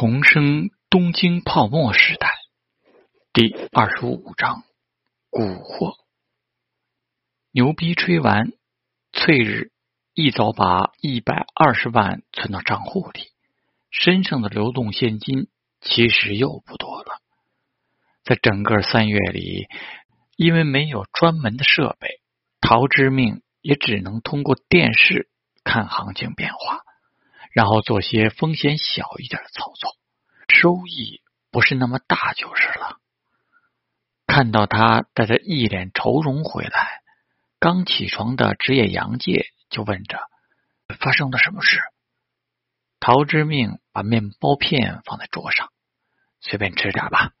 重生东京泡沫时代第二十五章：蛊惑。牛逼吹完，翠日一早把一百二十万存到账户里，身上的流动现金其实又不多了。在整个三月里，因为没有专门的设备，陶之命也只能通过电视看行情变化。然后做些风险小一点的操作，收益不是那么大就是了。看到他带着一脸愁容回来，刚起床的职业杨介就问着：“发生了什么事？”陶之命把面包片放在桌上，随便吃点吧，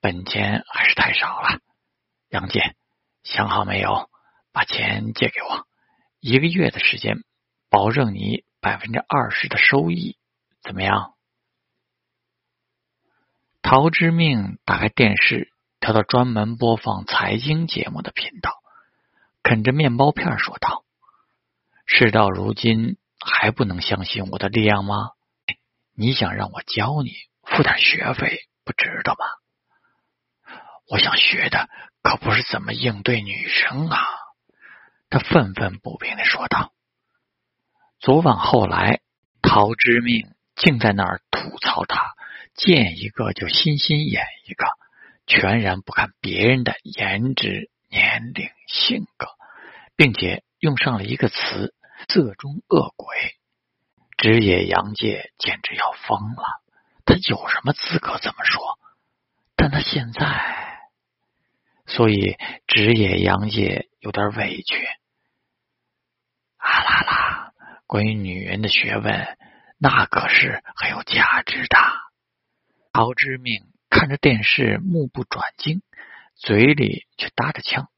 本钱还是太少了。杨介，想好没有？把钱借给我，一个月的时间，保证你。百分之二十的收益怎么样？陶之命打开电视，调到专门播放财经节目的频道，啃着面包片说道：“事到如今还不能相信我的力量吗？你想让我教你，付点学费不值得吗？我想学的可不是怎么应对女生啊！”他愤愤不平的说道。昨晚后来，陶之命竟在那儿吐槽他，见一个就心心眼一个，全然不看别人的颜值、年龄、性格，并且用上了一个词“色中恶鬼”。职业杨介简直要疯了，他有什么资格这么说？但他现在，所以职业杨介有点委屈。啊啦啦！关于女人的学问，那可是很有价值的。陶之命看着电视，目不转睛，嘴里却搭着腔：“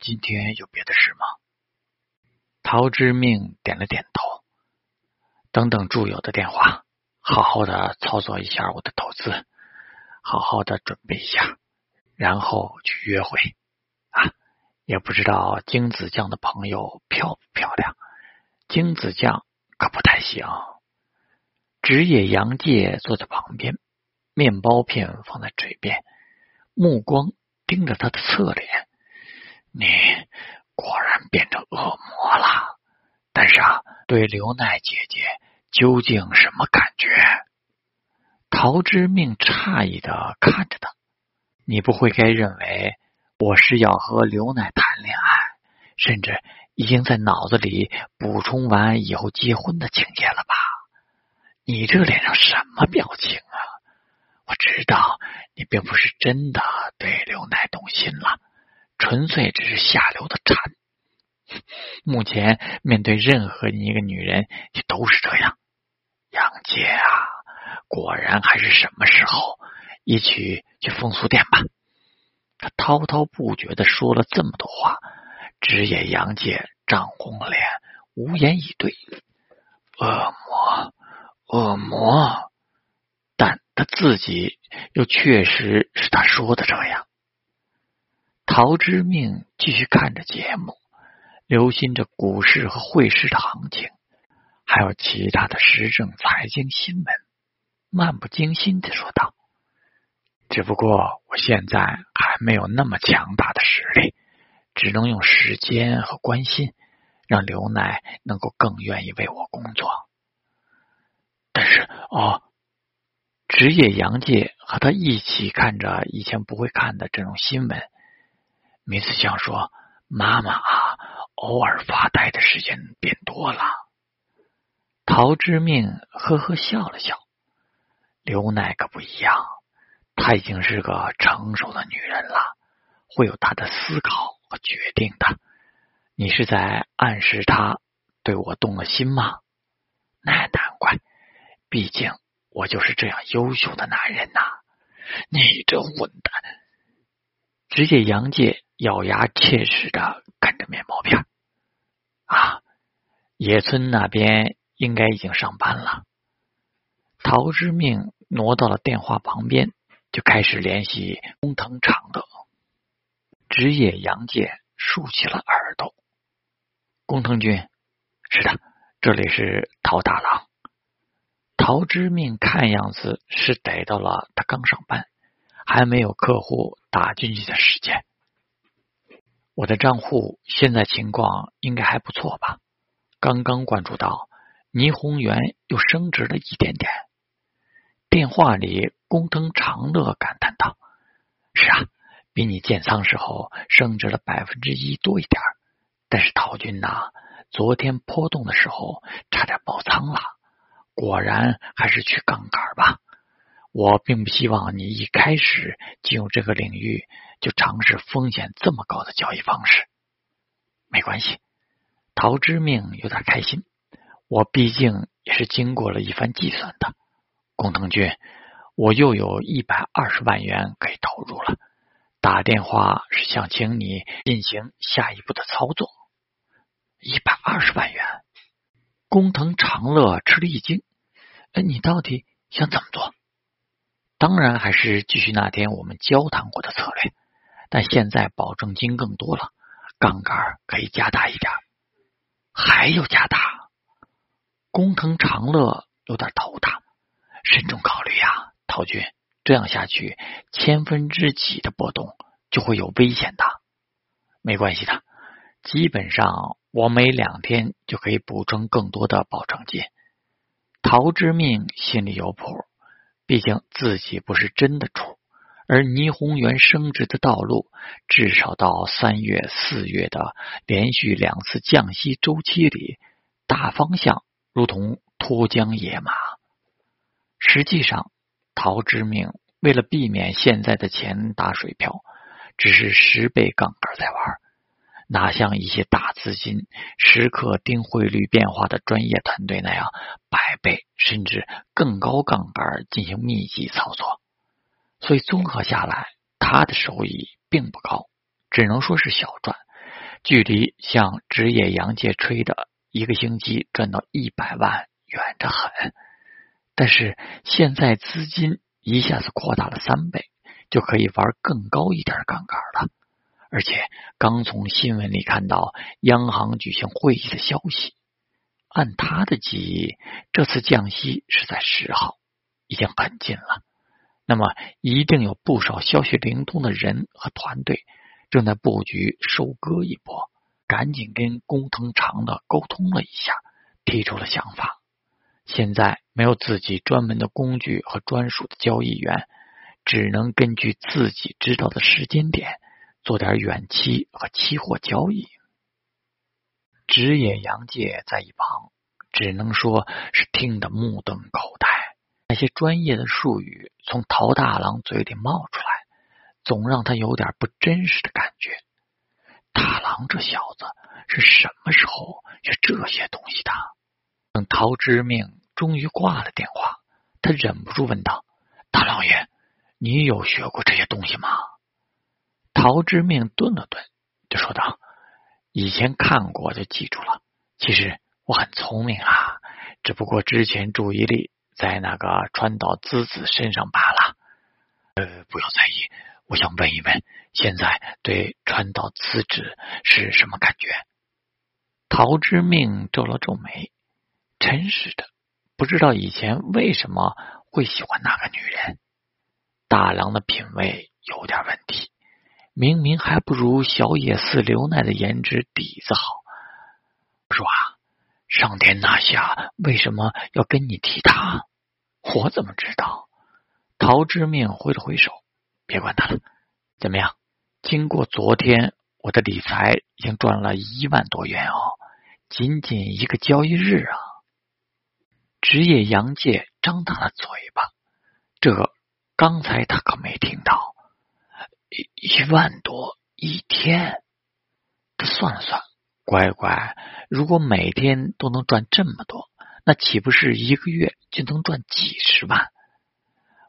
今天有别的事吗？”陶之命点了点头。等等，祝友的电话，好好的操作一下我的投资，好好的准备一下，然后去约会啊！也不知道金子酱的朋友漂不漂亮。精子酱可不太行。职业杨介坐在旁边，面包片放在嘴边，目光盯着他的侧脸。你果然变成恶魔了。但是啊，对刘奈姐姐究竟什么感觉？陶之命诧异的看着他。你不会该认为我是要和刘奈谈恋爱，甚至？已经在脑子里补充完以后结婚的情节了吧？你这脸上什么表情啊？我知道你并不是真的对刘奈动心了，纯粹只是下流的馋。目前面对任何一个女人，也都是这样。杨姐啊，果然还是什么时候一起去风俗店吧？他滔滔不绝的说了这么多话。职业杨介涨红了脸，无言以对。恶魔，恶魔，但他自己又确实是他说的这样。陶之命继续看着节目，留心着股市和汇市的行情，还有其他的时政财经新闻，漫不经心的说道：“只不过我现在还没有那么强大的实力。”只能用时间和关心，让刘奶能够更愿意为我工作。但是，哦，职业杨介和他一起看着以前不会看的这种新闻。米子香说：“妈妈啊，偶尔发呆的时间变多了。”陶之命呵呵笑了笑。刘奶可不一样，她已经是个成熟的女人了，会有她的思考。我决定的，你是在暗示他对我动了心吗？那难怪，毕竟我就是这样优秀的男人呐！你这混蛋！直接杨介咬牙切齿的啃着面包片。啊，野村那边应该已经上班了。陶之命挪到了电话旁边，就开始联系工藤长乐。职业杨介竖起了耳朵。工藤君，是的，这里是陶大郎。陶之命看样子是逮到了他刚上班，还没有客户打进去的时间。我的账户现在情况应该还不错吧？刚刚关注到霓虹元又升值了一点点。电话里，工藤长乐感叹道：“，比你建仓时候升值了百分之一多一点。但是陶军呐，昨天波动的时候差点爆仓了。果然还是去杠杆吧。我并不希望你一开始进入这个领域就尝试风险这么高的交易方式。没关系，陶之命有点开心。我毕竟也是经过了一番计算的。”工藤君，我又有一百二十万元可以投入了。打电话是想请你进行下一步的操作。一百二十万元，工藤长乐吃了一惊。哎，你到底想怎么做？当然还是继续那天我们交谈过的策略，但现在保证金更多了，杠杆可以加大一点。还要加大？工藤长乐有点头大。慎重考虑呀，陶军，这样下去千分之几的波动就会有危险的。没关系的，基本上我每两天就可以补充更多的保证金。陶之命心里有谱，毕竟自己不是真的出，而霓虹园升值的道路，至少到三月、四月的连续两次降息周期里，大方向如同脱缰野马。实际上，陶之命为了避免现在的钱打水漂，只是十倍杠杆在玩，哪像一些大资金时刻盯汇率变化的专业团队那样百倍甚至更高杠杆进行密集操作。所以综合下来，他的收益并不高，只能说是小赚，距离像职业洋界吹的一个星期赚到一百万远得很。但是现在资金一下子扩大了三倍，就可以玩更高一点杠杆了。而且刚从新闻里看到央行举行会议的消息，按他的记忆，这次降息是在十号，已经很近了。那么一定有不少消息灵通的人和团队正在布局收割一波，赶紧跟工藤长的沟通了一下，提出了想法。现在没有自己专门的工具和专属的交易员，只能根据自己知道的时间点做点远期和期货交易。职业杨介在一旁只能说是听得目瞪口呆，那些专业的术语从陶大郎嘴里冒出来，总让他有点不真实的感觉。大郎这小子是什么时候学这些东西的？等陶之命。终于挂了电话，他忍不住问道：“大老爷，你有学过这些东西吗？”陶之命顿了顿，就说道：“以前看过，就记住了。其实我很聪明啊，只不过之前注意力在那个川岛资子身上罢了。呃，不要在意。我想问一问，现在对川岛资子是什么感觉？”陶之命皱了皱眉：“真是的。”不知道以前为什么会喜欢那个女人？大郎的品味有点问题，明明还不如小野寺刘奈的颜值底子好。说啊，上天那下为什么要跟你提他？我怎么知道？陶之命挥了挥手，别管他了。怎么样？经过昨天，我的理财已经赚了一万多元哦，仅仅一个交易日啊！职业杨介张大了嘴巴，这刚才他可没听到，一万多一天。他算了算，乖乖，如果每天都能赚这么多，那岂不是一个月就能赚几十万？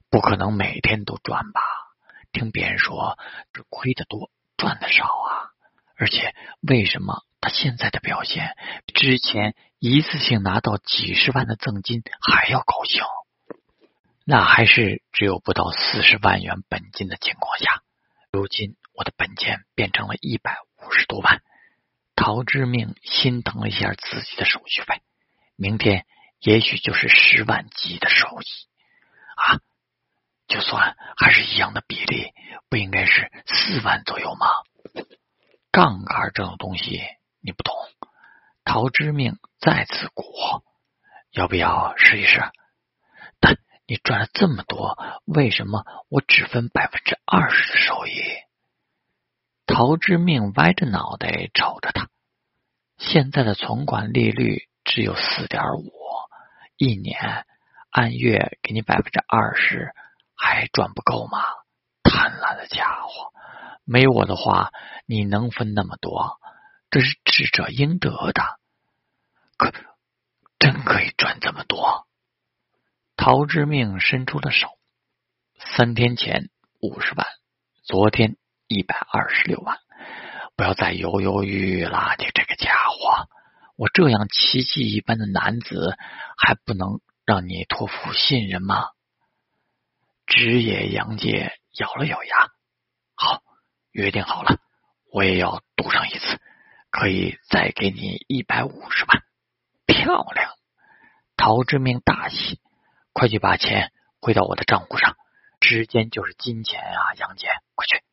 不可能每天都赚吧？听别人说，这亏的多，赚的少啊！而且为什么？他现在的表现，之前一次性拿到几十万的赠金还要高兴，那还是只有不到四十万元本金的情况下。如今我的本钱变成了一百五十多万，陶之命心疼了一下自己的手续费，明天也许就是十万级的收益啊！就算还是一样的比例，不应该是四万左右吗？杠杆这种东西你不懂。陶之命在此国，要不要试一试？但你赚了这么多，为什么我只分百分之二十的收益？陶之命歪着脑袋瞅着他，现在的存款利率只有四点五，一年按月给你百分之二十，还赚不够吗？贪婪的家伙！没我的话，你能分那么多？这是智者应得的，可真可以赚这么多？陶之命伸出了手，三天前五十万，昨天一百二十六万，不要再犹犹豫豫了，你这个家伙！我这样奇迹一般的男子，还不能让你托付信任吗？直野杨介咬了咬牙，好，约定好了，我也要赌上一次。可以再给你一百五十万，漂亮！陶之明大喜，快去把钱汇到我的账户上，时间就是金钱啊，杨戬，快去！